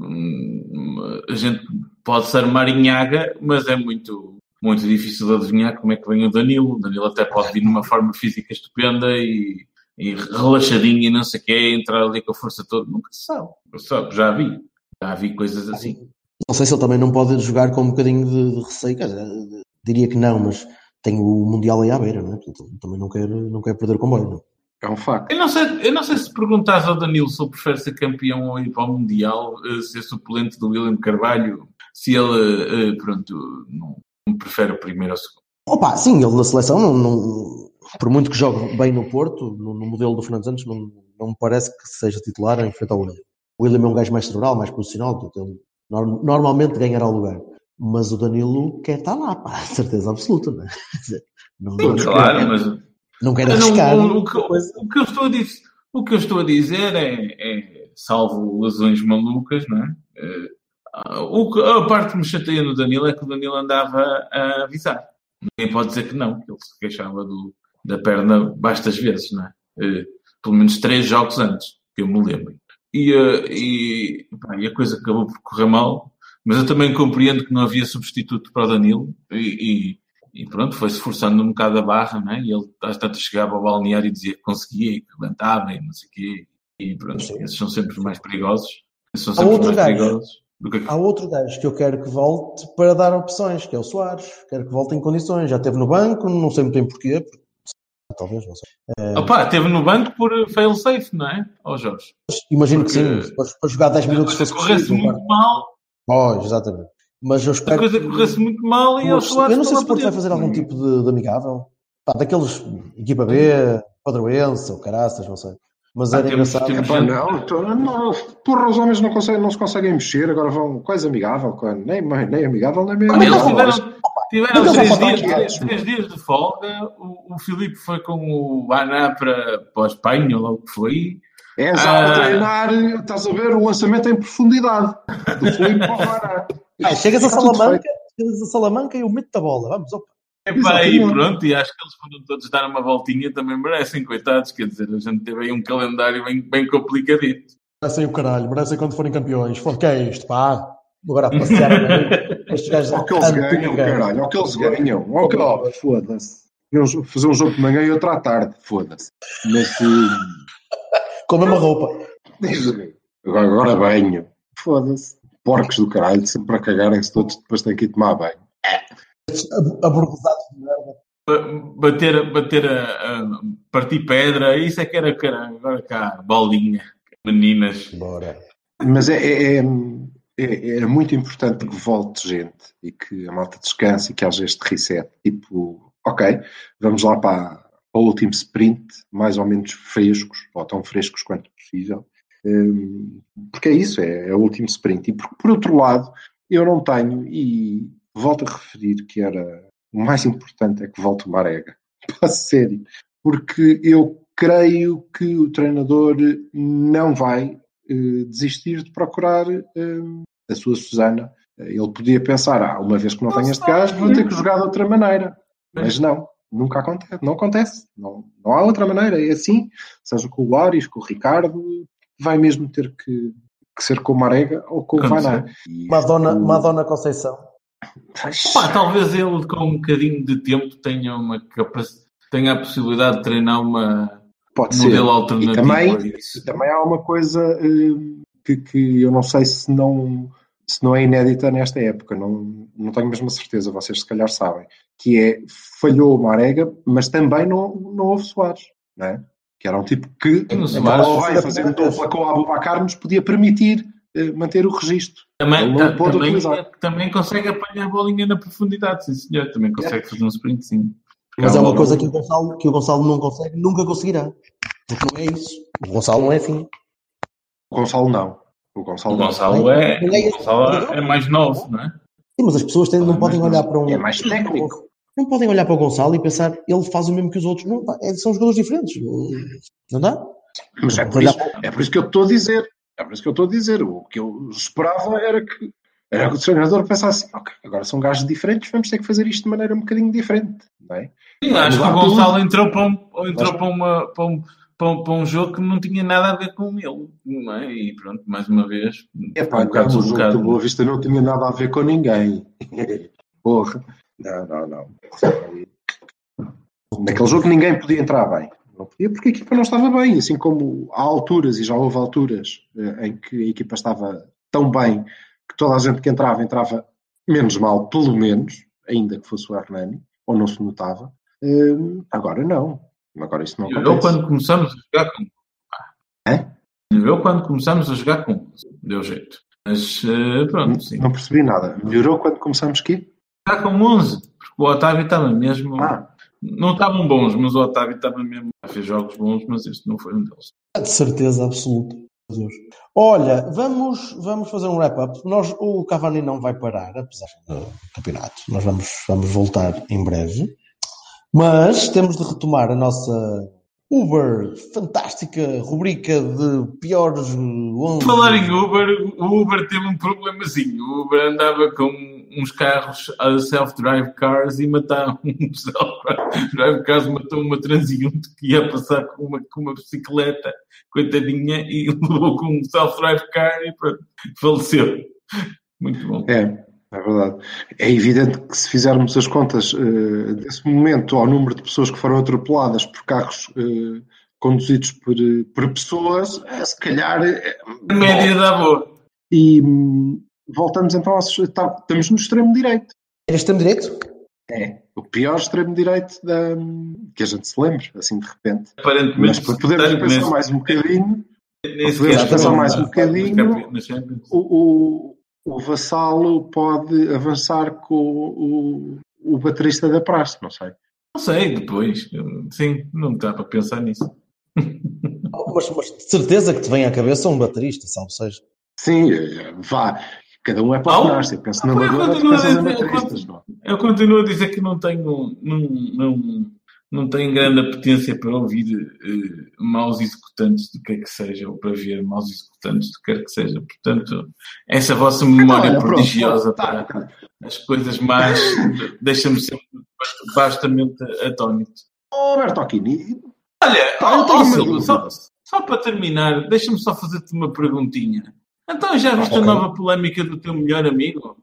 hum, a gente pode ser marinhaga, mas é muito, muito difícil de adivinhar como é que vem o Danilo. O Danilo até pode vir numa forma física estupenda e, e relaxadinho e não sei o quê, entrar ali com a força toda. Nunca se sabe. Sabe. Já vi. Já vi coisas assim. Não sei se ele também não pode jogar com um bocadinho de, de receio, dizer, diria que não, mas tem o Mundial aí à beira, não é? Portanto, também não quer, não quer perder o comboio. Não? É um facto. Eu não, sei, eu não sei se perguntares ao Danilo se ele prefere ser campeão ou ir para o Mundial, eh, ser suplente do William Carvalho, se ele, eh, pronto, não, não prefere o primeiro ou o segundo. Opa, sim, ele na seleção, não, não- por muito que jogue bem no Porto, no, no modelo do Fernando Santos, não, não me parece que seja titular em frente ao William. O William é um gajo mais cerebral, mais posicional, portanto, ele norm- normalmente ganhará o lugar. Mas o Danilo quer estar lá, pá, certeza absoluta, não é? Não, não, Claro, mas não quer Não, arriscar. o, o que, o que eu estou a dizer, o que eu estou a dizer é, é, salvo lesões malucas, não é? O que- a parte que me chateia no Danilo é que o Danilo andava a avisar. Ninguém pode dizer que não, que ele se queixava do, da perna bastas vezes, não é? Eh, pelo menos três jogos antes, que eu me lembro. E, eh, e, pá, e a coisa acabou por correr mal, mas eu também compreendo que não havia substituto para o Danilo e, e, e pronto, foi-se forçando um bocado a barra, não é? E ele às tantas chegava ao balneário e dizia que conseguia e que levantava e não sei o quê. E pronto, esses são sempre os mais perigosos. Esses são sempre os mais gajo. perigosos. Do que Há outro gajo que eu quero que volte para dar opções, que é o Soares. Quero que volte em condições. Já esteve no banco, não sei muito bem porquê. Talvez, não sei. Opa, esteve no banco por fail safe, não é? Ó Jorge. Imagino Porque- que sim. Para, para jogar 10 minutos Se fosse corresse muito mal, Pois, exatamente. Mas eu a espero coisa que- corresse muito mal e eu, o Soares eu não sei se o Porto vai fazer algum tipo de, de amigável. Pá, daqueles equipa B, Padroense ou Caraças, não sei. Mas Ah, era temos- engraçado. temos- não, tô- não, porra, os homens não, conseguem, não se conseguem mexer, agora vão quase amigável, quando, nem, nem amigável, nem Olha, Eles amigável. tiveram, tiveram três, dias, matar três, três dias de folga. O, o Filipe foi com o Aná para, para a Espanha, ou lá o que foi. É já Ah. treinar, estás a ver o lançamento em profundidade do Filipe para o. Ah, chegas a Salamanca, chegas a Salamanca e eu meto a bola. Vamos, opa. Epá, aí Exatamente. pronto, e acho que eles foram todos dar uma voltinha, também merecem, coitados. Quer dizer, a gente teve aí um calendário bem, bem complicadito. Merecem o caralho, merecem quando forem campeões. Foda, que é isto, pá? Agora a passear. Estes gajos Ao que eles ganham, caralho, ao que eles ganham. Ao que, oh, foda-se. Fazer um jogo de manhã e outro à tarde, foda-se. Mas eh, Com a mesma roupa. agora, agora banho, foda-se. Porcos do caralho, sempre a cagarem-se todos, depois têm que ir tomar banho. Aborrezados de merda. Ba- Bater, bater a, a- partir pedra, isso é que era caralho. Agora cá, bolinha, meninas. Bora. Mas é, é, é, é- é muito importante que volte gente e que a malta descanse e que haja este reset. Tipo, ok, vamos lá para, para o último sprint, mais ou menos frescos, ou tão frescos quanto possível. Hum, porque é isso, é, é o último sprint. E por, por outro lado, eu não tenho, e volto a referir que era o mais importante é que volte o Marega. Para sério. Porque eu creio que o treinador não vai eh, desistir de procurar eh, a sua Susana. Ele podia pensar, ah, uma vez que não tenho este gajo, vou ter que jogar de outra maneira. Mas não, nunca acontece. Não acontece. Não, não há outra maneira. É assim, seja com o Loris, com o Ricardo, vai mesmo ter que, que ser com o Marega ou com o. Vaná. Madonna, o- Madonna Conceição. Pá, talvez ele com um bocadinho de tempo tenha uma capacidade, tenha a possibilidade de treinar uma Pode um modelo E alternativo. também, a isso. também há uma coisa eh, que, que eu não sei se não, se não é inédita nesta época, não, não tenho mesmo a certeza, vocês se calhar sabem, que é falhou o Marega, mas também não, não houve Soares, não é? Que era um tipo que Sim, o naquela Soares- vai fazendo dupla com o Abubacar nos podia permitir manter o registro. Também, Ele não ta- pode também, utilizar. também consegue apanhar a bolinha na profundidade, sim senhor. Também consegue fazer um sprint, sim. Mas é uma bola- coisa que o, Gonçalo, que o Gonçalo não consegue, nunca conseguirá. Porque não é isso. O Gonçalo não é assim. O Gonçalo não. O Gonçalo, O não. Gonçalo é, Não é o Gonçalo é mais novo, não é? Sim, mas as pessoas têm- não podem olhar para um. É mais técnico. Não podem olhar para o Gonçalo e pensar ele faz o mesmo que os outros. Não, é- são jogadores diferentes. Não dá? Mas é por, isso, é por isso que eu estou a dizer. É por isso que eu estou a dizer. O que eu esperava era que, era que o treinador pensasse ok, agora são gajos diferentes, vamos ter que fazer isto de maneira um bocadinho diferente. Não é? Sim, acho que o Gonçalo tudo. entrou, para um, ou entrou Mas- para, uma, para, um, para, um, para um jogo que não tinha nada a ver com ele. Não é? E pronto, mais uma vez. É um pá, bocado o jogo do Boa Vista não tinha nada a ver com ninguém. Porra. Não, não, não. Naquele jogo ninguém podia entrar bem. Não podia porque a equipa não estava bem. Assim como há alturas, e já houve alturas, eh, em que a equipa estava tão bem que toda a gente que entrava, entrava menos mal, pelo menos, ainda que fosse o Hernani, ou não se notava. Eh, agora não. Agora isso não Eu acontece. quando começamos a jogar com. Hã? Eu quando começamos a jogar com. Deu jeito. Mas eh, pronto, sim. Não percebi nada. Melhorou quando começamos aqui? Jogar com 11. Porque o Otávio estava mesmo. Ah, Não estavam bons, mas o Otávio estava mesmo. Fez jogos bons, mas este não foi um deles. De certeza absoluta. Olha, vamos, vamos fazer um wrap-up. Nós, o Cavani não vai parar, apesar do campeonato. Nós vamos, vamos voltar em breve. Mas temos de retomar a nossa Uber, fantástica rubrica de piores 11. Falar em Uber, o Uber teve um problemazinho. O Uber andava com uns carros a self-drive cars e mataram um self-drive cars, matou uma transiunte que ia passar com uma, com uma bicicleta, coitadinha, e levou com um self-drive car e pronto, faleceu. Muito bom. É, é verdade. É evidente que se fizermos as contas uh, desse momento ao número de pessoas que foram atropeladas por carros uh, conduzidos por, por pessoas, é, se calhar. É, média dá boa. E voltamos então ao. Tá, estamos no extremo direito. É extremo direito? É. O pior extremo direito da, que a gente se lembre, assim de repente. Aparentemente, Mas podemos pensar nesse, mais um bocadinho. Podemos pensar mais um bocadinho. O, o, o Vassalo pode avançar com o, o baterista da praça, não sei. Não sei, depois. Sim, não dá para pensar nisso. mas, mas de certeza que te vem à cabeça um baterista, salvo seja. Sim, vá. Cada um é para o na pensa em bateristas, não Eu continuo a dizer que não tenho, não, não, não tenho grande apetência para ouvir uh, maus executantes do que é que seja, ou para ver maus executantes do que quer que seja. Portanto, essa vossa memória então, prodigiosa pronto, para tá. as coisas mais deixa-me sempre bastante atónito. Alberto Aquini. Olha, tá, oh, Silvio, só, só para terminar, deixa-me só fazer-te uma perguntinha. Então já viste okay. a nova polémica do teu melhor amigo?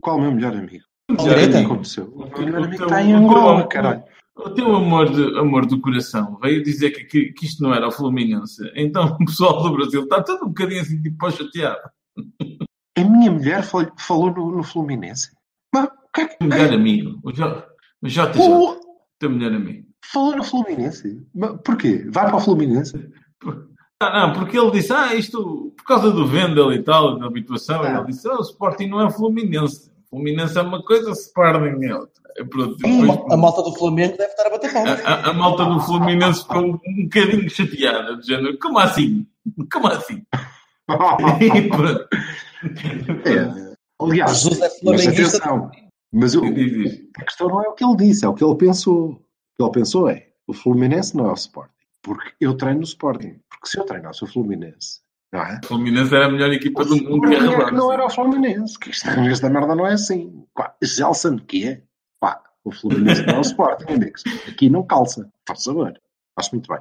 Qual o meu melhor amigo? O melhor amigo aconteceu. O, o melhor amigo está em Angola, caralho. O teu amor, de, amor do coração veio dizer que, que, que, isto não era o Fluminense. Então o pessoal do Brasil está todo um bocadinho assim, tipo, chateado. A minha mulher falou no, no Fluminense. Mas, que é que... O melhor amigo, o, J, o JJ, o teu melhor amigo. Falou no Fluminense? Mas porquê? Vai para o Fluminense? Ah, não, porque ele disse, ah, isto, por causa do Vendel e tal, da habituação, ah. ele disse, oh, o Sporting não é o Fluminense. O Fluminense é uma coisa, Sporting é outra. Pronto, depois, a malta do Flamengo deve estar a bater palmas. A, a, a, malta do Fluminense ficou um, bocadinho chateada, do género, como assim? Como assim? e pronto. É, aliás, mas atenção, mas o, a questão não é o que ele disse, é o que ele pensou. O que ele pensou é, o Fluminense não é o Sporting, porque eu treino no Sporting. Porque se eu treinasse o Fluminense, não é? O Fluminense era a melhor equipa o do mundo. Não, não era o Fluminense, que esta, esta merda não é assim. Gelson, que é? Pá, o Fluminense não é o Sporting, amigos. Aqui não calça, faz saber. Acho muito bem.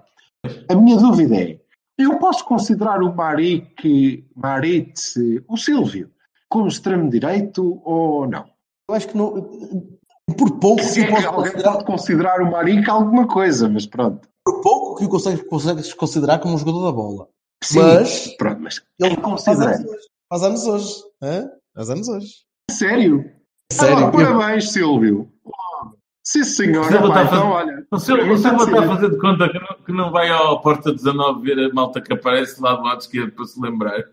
A minha dúvida é, eu posso considerar o Maric, Maritz, o Silvio, como extremo-direito ou não? Eu acho que não... Por pouco que, que alguém considerar... pode considerar o Maric alguma coisa, mas pronto. Por pouco que o consegues, consegues considerar como um jogador da bola. Sim, mas, pronto, mas ele considera. Faz anos hoje. Faz anos hoje. Sério? Sério? Ah, parabéns, Silvio. Sim, senhor. O Silvio, está, então, olha, o Silvio, o Silvio está a fazer de conta que não, que não vai ao Porta 19 ver a malta que aparece lá do lado esquerdo para se lembrar.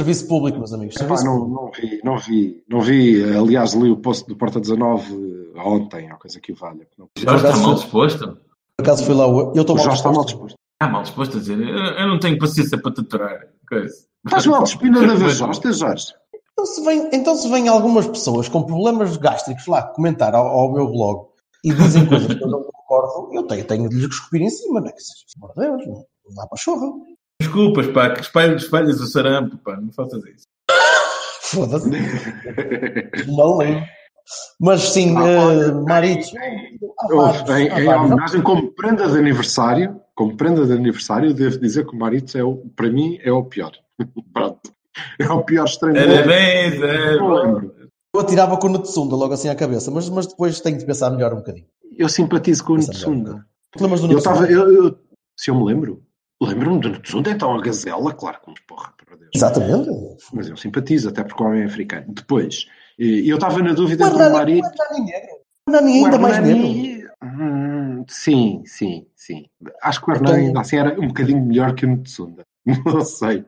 Serviço público, meus amigos. Epá, não, não, vi, não vi, não vi. Aliás, li o post do Porta 19 ontem, ou coisa que o valha. Já está mal disposto? Por acaso fui lá, eu estou mal, está mal disposto. Ah, mal disposto a dizer, eu não tenho paciência para te aturar. Estás mal disposto da vez, Jorge. Então se, vem, então se vêm algumas pessoas com problemas gástricos lá comentar ao, ao meu blog e dizem coisas que eu não concordo, eu tenho, tenho de lhes cuspir em cima, não é? Que seja, por Deus, não, não dá para chorra. Desculpas, pá, que espalhas, espalhas o sarampo, pá, não faças isso. Foda-se. não lembro. Mas sim, ah, uh. Em, em homenagem, como prenda de aniversário, como prenda de aniversário, devo dizer que o marido é o, para mim é o pior. Pronto. É o pior estranho. Parabéns, é, Eu atirava com o Nutsunda logo assim à cabeça, mas, mas depois tenho de pensar melhor um bocadinho. Eu simpatizo com o Nutsunda. Lembras do eu estava, eu, eu, se eu me lembro, lembro-me do Nutsunda, então a gazela, claro, como porra, para Deus. Exatamente. Mas eu simpatizo, até porque o homem é africano. Depois, eu estava na dúvida entre o marido. O Hernani ainda mais negro. Hum, sim, sim, sim. Acho que o Hernani ainda assim era um bocadinho melhor que o Nutsunda. Não sei.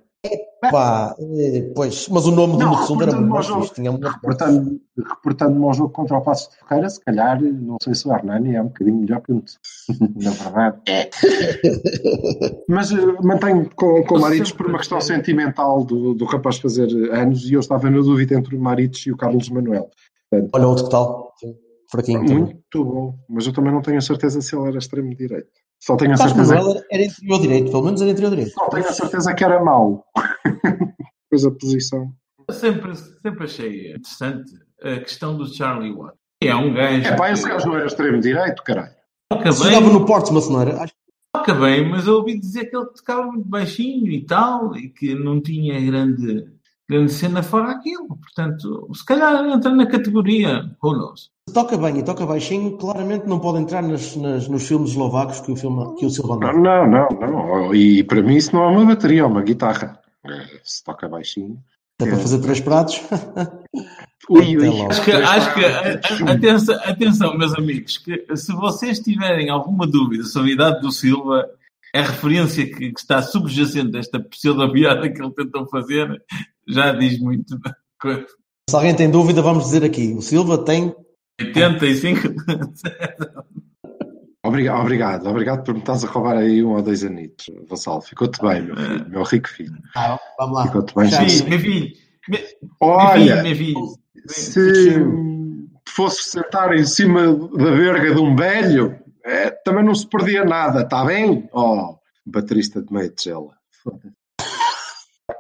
Pá, eh, pois, mas o nome do Mutsunda era muito mais tinha uma reportando, reportando-me ao jogo contra o Passo de Ferreira, se calhar, não sei se o Hernani é um bocadinho melhor que o na verdade. É. mas uh, mantenho com, com o Maritos por uma questão sentimental do, do rapaz fazer anos e eu estava na dúvida entre o Maritos e o Carlos Manuel. Portanto, Olha outro que tal. Fraquinho também. Muito bom. Mas eu também não tenho a certeza se ele era extremo-direito. Só tenho a certeza, Manuel era interior direito, pelo menos era interior direito. só tenho a certeza que era mau. Depois a posição. Eu sempre, sempre achei interessante a questão do Charlie Watt. É um gajo. É pá, esse gajo não era extremo-direito, caralho. bem, jogava no Portsmouth, não era? Acho toca bem, mas eu ouvi dizer que ele tocava muito baixinho e tal, e que não tinha grande, grande cena fora aquilo. Portanto, se calhar entra na categoria, who knows? se toca bem e toca baixinho, claramente não pode entrar nas, nas- nos filmes eslovacos que o, filme, que o Silva Não, andava. não, não, não. E para mim isso não é uma bateria, é uma guitarra. É, Se toca baixinho. É para fazer três pratos. Ui, ui. Acho que, acho que a- a- atenção, atenção, meus amigos, que se vocês tiverem alguma dúvida sobre a idade do Silva, a referência que, que está subjacente a esta pseudo-piada que ele tentou fazer já diz muito. coisa. Se alguém tem dúvida, vamos dizer aqui. O Silva tem 85. Obrigado, obrigado, obrigado por me estás a roubar aí um ou dois anitos, Vassal. Ficou-te bem, meu filho, meu rico filho. Ah, vamos lá. Ficou-te bem, Já- sim. Meu filho, filho, Olha, meu filho. se fosse sentar em cima da verga de um velho, é, também não se perdia nada, está bem? Oh, baterista de meia tigela.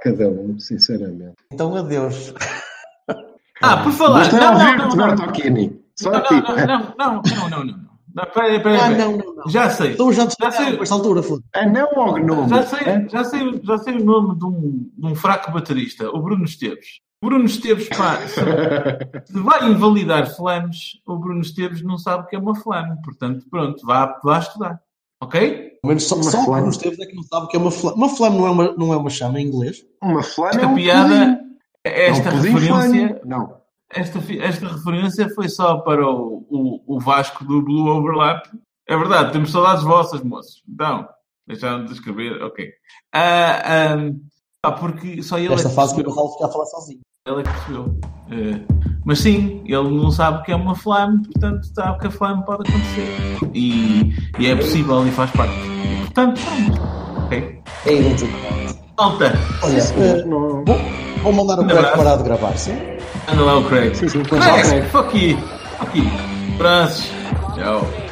Cada um, sinceramente. Então, adeus. Ah, por falar. Gostei de Não, não, ouvir-te. Bertocchini. Só Não, a ti. não, não, não, não, não, não, não. Não, peraí, peraí, Ah, não, não, não. Já sei. Então já esta altura, foda É não ou gnome? Já sei, É? já, sei, já sei o nome de um, de um fraco baterista, o Bruno Esteves. Bruno Esteves, pá, se, vai invalidar flams, o Bruno Esteves não sabe o que é uma flam. Portanto, pronto, vá, vá estudar. Ok? Pelo menos só, só o flame. Bruno Esteves é que não sabe o que é uma flame. Uma flame não é uma, não é uma chama em inglês. Uma flama é Esta um piada, pudim. esta é um pudim referência, flame. Não. Esta, esta referência foi só para o, o, o Vasco do Blue Overlap. É verdade, temos saudades vossas, moços. Então, deixaram de escrever, ok. Ah, ah, porque só ele é Esta que fase que o Ralf fica a falar sozinho. Ele é que percebeu. Eh, mas sim, ele não sabe o que é uma flame, portanto sabe que a flame pode acontecer. E, e é possível e faz parte. E, portanto, pronto. Ok. É idêntico. Malta, Olha, eh, Não. vou, vou mandar o Um abraço. parar de gravar, sim? Lá o Craig. Craig, fuck you. Fuck you. Tchau.